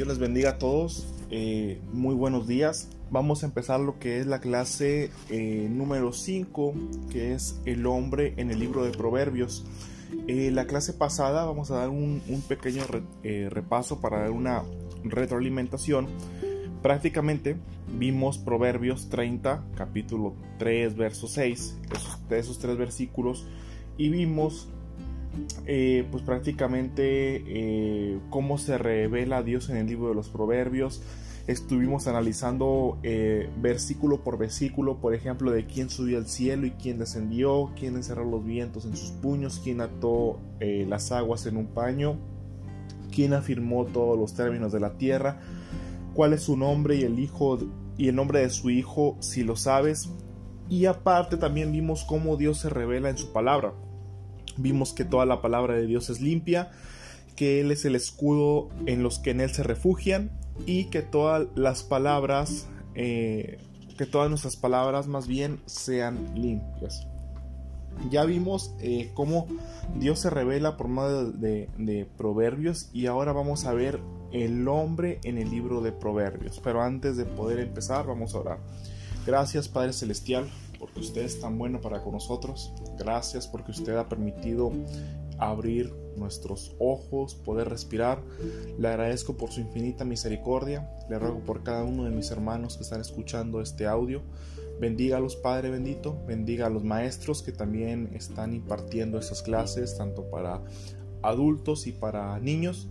Dios les bendiga a todos. Eh, muy buenos días. Vamos a empezar lo que es la clase eh, número 5, que es el hombre en el libro de Proverbios. Eh, la clase pasada vamos a dar un, pequeño repaso para dar una retroalimentación. Prácticamente vimos Proverbios 30, capítulo 3, verso 6, esos, esos tres versículos, y vimos eh, pues prácticamente eh, cómo se revela Dios en el libro de los proverbios. Estuvimos analizando eh, versículo por versículo, por ejemplo, de quién subió al cielo y quién descendió, quién encerró los vientos en sus puños, quién ató las aguas en un paño, quién afirmó todos los términos de la tierra, cuál es su nombre y el hijo y el nombre de su hijo, si lo sabes. Y aparte también vimos cómo Dios se revela en su palabra. Vimos que toda la palabra de Dios es limpia, que Él es el escudo en los que en Él se refugian y que todas las palabras, eh, que todas nuestras palabras más bien sean limpias. Ya vimos eh, cómo Dios se revela por medio de, de, proverbios y ahora vamos a ver el hombre en el libro de proverbios. Pero antes de poder empezar vamos a orar. Gracias Padre Celestial porque usted es tan bueno para con nosotros. Gracias porque usted ha permitido abrir nuestros ojos, poder respirar. Le agradezco por su infinita misericordia. Le ruego por cada uno de mis hermanos que están escuchando este audio. Bendígalos, Padre bendito. Bendiga a los maestros que también están impartiendo esas clases, tanto para adultos y para niños.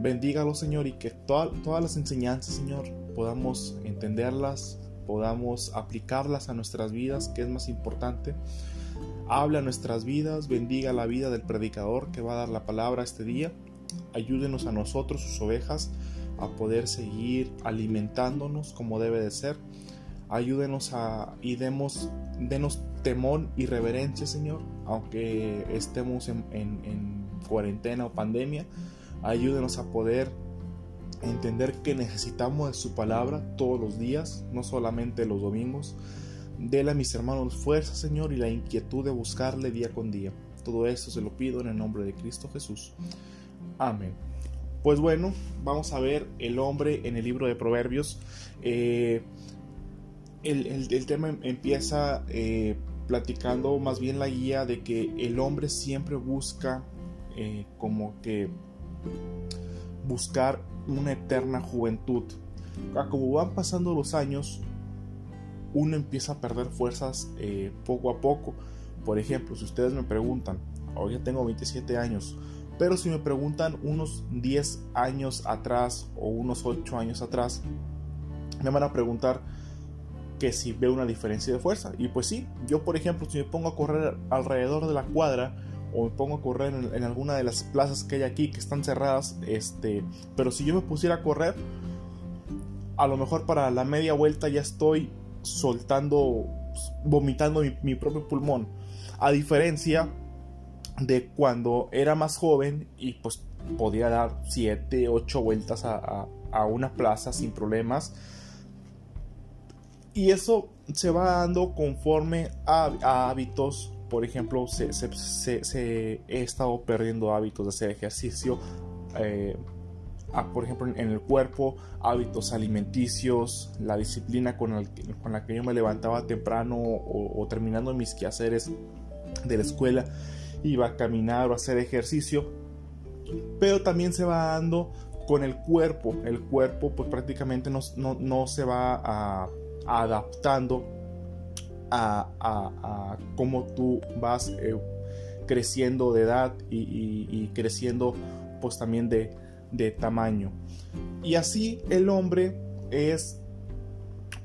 Bendígalos, Señor, y que todas las enseñanzas, Señor, podamos entenderlas, podamos aplicarlas a nuestras vidas, que es más importante. Habla nuestras vidas, bendiga la vida del predicador que va a dar la palabra este día. Ayúdenos a nosotros, sus ovejas, a poder seguir alimentándonos como debe de ser. Ayúdenos a y demos, denos temor y reverencia, Señor, aunque estemos en, en cuarentena o pandemia. Ayúdenos a poder entender que necesitamos de su palabra todos los días, no solamente los domingos. Dele a mis hermanos fuerza, Señor, y la inquietud de buscarle día con día. Todo esto se lo pido en el nombre de Cristo Jesús. Amén. Pues bueno, vamos a ver el hombre en el libro de Proverbios. Eh, el, tema empieza eh, platicando más bien la guía de que el hombre siempre busca eh, como que buscar una eterna juventud. Como van pasando los años, uno empieza a perder fuerzas eh, poco a poco. Por ejemplo, si ustedes me preguntan, hoy ya tengo 27 años, pero si me preguntan unos 10 años atrás o unos 8 años atrás, me van a preguntar que si veo una diferencia de fuerza. Y pues sí, yo por ejemplo, si me pongo a correr alrededor de la cuadra, o me pongo a correr en, alguna de las plazas que hay aquí que están cerradas, este, pero si yo me pusiera a correr, a lo mejor para la media vuelta ya estoy soltando, vomitando mi, propio pulmón. A diferencia de cuando era más joven y pues podía dar 7, 8 vueltas a, una plaza sin problemas. Y eso se va dando conforme a hábitos por ejemplo, se, he estado perdiendo hábitos de hacer ejercicio, eh, por ejemplo, en el cuerpo, hábitos alimenticios, la disciplina con, la que yo me levantaba temprano o, terminando mis quehaceres de la escuela, iba a caminar o hacer ejercicio, pero también se va dando con el cuerpo, el cuerpo pues prácticamente no, se va adaptando a, cómo tú vas eh, creciendo de edad y, creciendo pues también de, tamaño. Y así el hombre es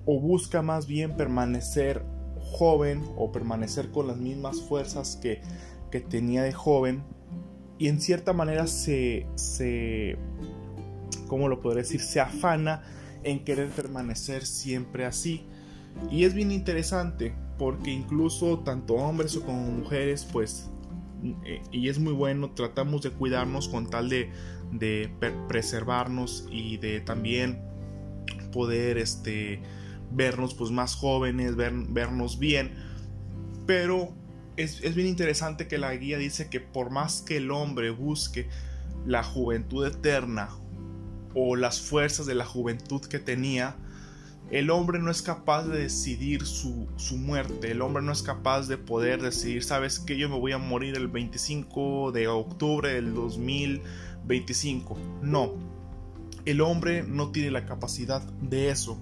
o busca más bien permanecer joven o permanecer con las mismas fuerzas que, que tenía de joven y en cierta manera se, se ¿cómo lo podría decir? Se afana en querer permanecer siempre así y es bien interesante porque incluso tanto hombres como mujeres, pues, eh, y es muy bueno, tratamos de cuidarnos con tal de, preservarnos y de también poder este, vernos pues más jóvenes, vernos bien. Pero es, es bien interesante que la guía dice que por más que el hombre busque la juventud eterna o las fuerzas de la juventud que tenía, el hombre no es capaz de decidir su, muerte, el hombre no es capaz de poder decidir, sabes que yo me voy a morir el 25 de octubre del 2025. No, el hombre no tiene la capacidad de eso.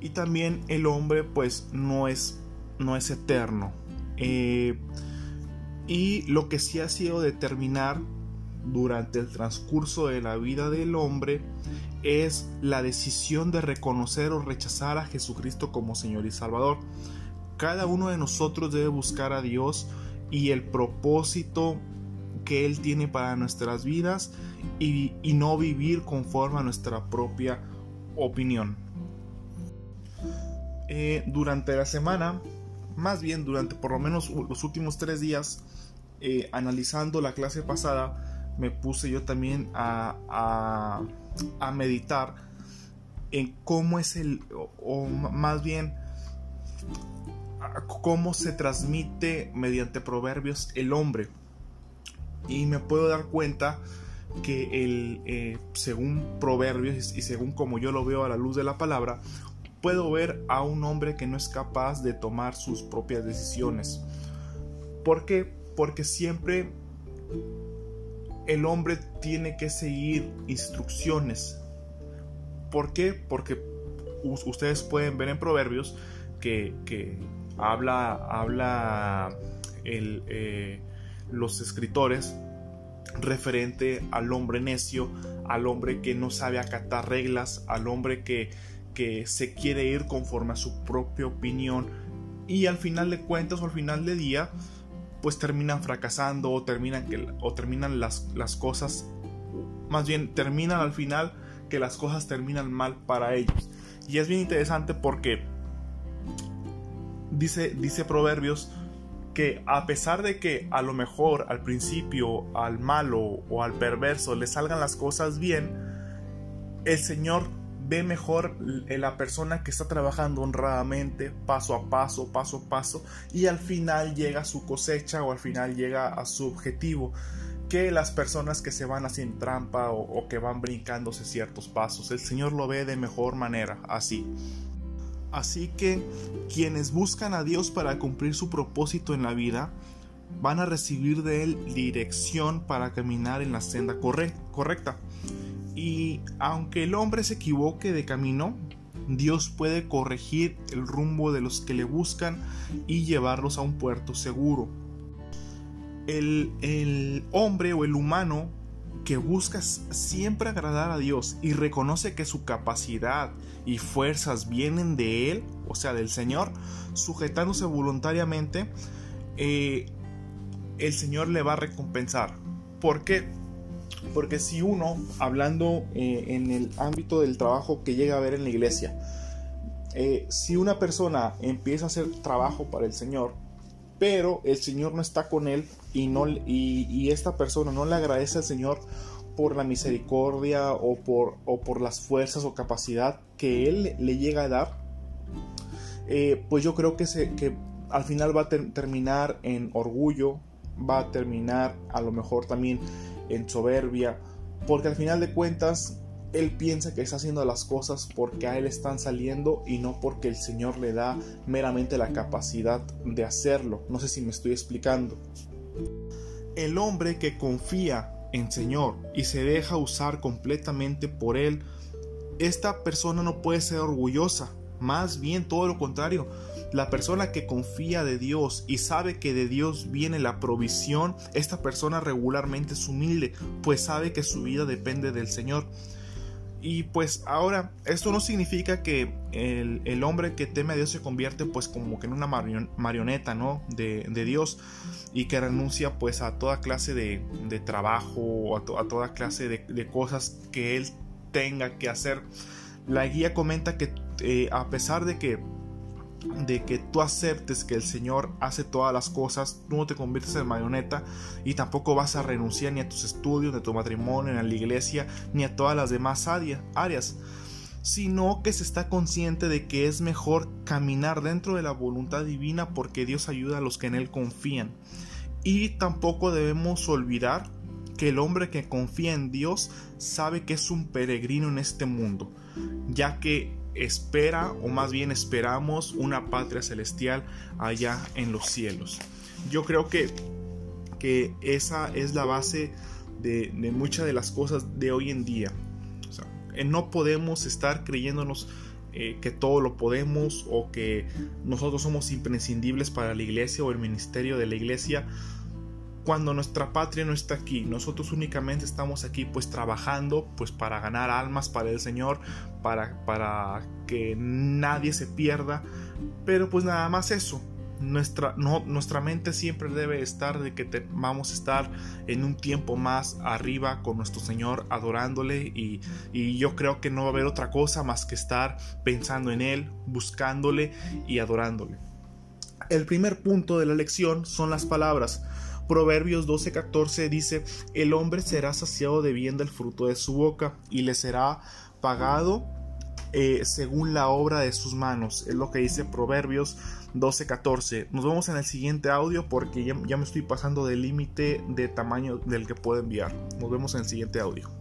Y también el hombre pues no es, no es eterno. Eh, y lo que sí ha sido determinar durante el transcurso de la vida del hombre es la decisión de reconocer o rechazar a Jesucristo como Señor y Salvador. Cada uno de nosotros debe buscar a Dios y el propósito que Él tiene para nuestras vidas y, no vivir conforme a nuestra propia opinión. Eh, durante la semana, más bien durante por lo menos los últimos tres días, eh, analizando la clase pasada, me puse yo también a, a, meditar en cómo es el, o, más bien, cómo se transmite mediante proverbios el hombre. Y me puedo dar cuenta que el, eh, según proverbios y según como yo lo veo a la luz de la palabra, puedo ver a un hombre que no es capaz de tomar sus propias decisiones. ¿Por qué? Porque siempre el hombre tiene que seguir instrucciones. ¿Por qué? Porque ustedes pueden ver en Proverbios que, habla, habla eh, los escritores referente al hombre necio, al hombre que no sabe acatar reglas, al hombre que, que se quiere ir conforme a su propia opinión y al final de cuentas o al final de día pues terminan fracasando o terminan, que, o terminan las, las cosas, más bien terminan al final que las cosas terminan mal para ellos. Y es bien interesante porque dice, dice Proverbios que a pesar de que a lo mejor al principio al malo o al perverso le salgan las cosas bien, el Señor ve mejor la persona que está trabajando honradamente, paso a paso, paso a paso, y al final llega a su cosecha o al final llega a su objetivo, que las personas que se van haciendo trampa o, que van brincándose ciertos pasos. El Señor lo ve de mejor manera, así. Así que quienes buscan a Dios para cumplir su propósito en la vida, van a recibir de Él dirección para caminar en la senda correcta. Y aunque el hombre se equivoque de camino, Dios puede corregir el rumbo de los que le buscan y llevarlos a un puerto seguro. El, hombre o el humano que busca siempre agradar a Dios y reconoce que su capacidad y fuerzas vienen de Él, o sea, del Señor, sujetándose voluntariamente, eh, el Señor le va a recompensar. ¿Por qué? Porque si uno, hablando eh, en el ámbito del trabajo que llega a ver en la iglesia, eh, si una persona empieza a hacer trabajo para el Señor, pero el Señor no está con él y, no, y, esta persona no le agradece al Señor por la misericordia o por, o por las fuerzas o capacidad que Él le llega a dar, eh, pues yo creo que, se, que al final va a terminar en orgullo, va a terminar a lo mejor también en soberbia, porque al final de cuentas él piensa que está haciendo las cosas porque a él están saliendo y no porque el Señor le da meramente la capacidad de hacerlo. No sé si me estoy explicando. El hombre que confía en Señor y se deja usar completamente por él, esta persona no puede ser orgullosa, más bien todo lo contrario, la persona que confía de Dios y sabe que de Dios viene la provisión, esta persona regularmente es humilde, pues sabe que su vida depende del Señor. Y pues ahora, esto no significa que el, hombre que teme a Dios se convierte pues como que en una marioneta, ¿no? De, Dios y que renuncia pues a toda clase de, trabajo o a, toda clase de, cosas que él tenga que hacer. La guía comenta que eh, a pesar de que de que tú aceptes que el Señor hace todas las cosas, tú no te conviertes en marioneta y tampoco vas a renunciar ni a tus estudios, ni a tu matrimonio, ni a la iglesia, ni a todas las demás áreas, sino que se está consciente de que es mejor caminar dentro de la voluntad divina porque Dios ayuda a los que en Él confían. Y tampoco debemos olvidar que el hombre que confía en Dios sabe que es un peregrino en este mundo, ya que espera, o más bien esperamos, una patria celestial allá en los cielos. Yo creo que, que esa es la base de, muchas de las cosas de hoy en día. no podemos estar creyéndonos eh, que todo lo podemos o que nosotros somos imprescindibles para la iglesia o el ministerio de la iglesia cuando nuestra patria no está aquí. Nosotros únicamente estamos aquí pues trabajando pues para ganar almas para el Señor, para, para que nadie se pierda. Pero pues nada más eso. Nuestra, no, nuestra mente siempre debe estar de que vamos a estar en un tiempo más arriba con nuestro Señor adorándole y, y yo creo que no va a haber otra cosa más que estar pensando en Él, buscándole y adorándole. El primer punto de la lección son las palabras. Proverbios 12:14 dice, el hombre será saciado de bien del fruto de su boca y le será pagado eh, según la obra de sus manos. Es lo que dice Proverbios 12:14. Nos vemos en el siguiente audio porque ya, ya me estoy pasando del límite de tamaño del que puedo enviar. Nos vemos en el siguiente audio.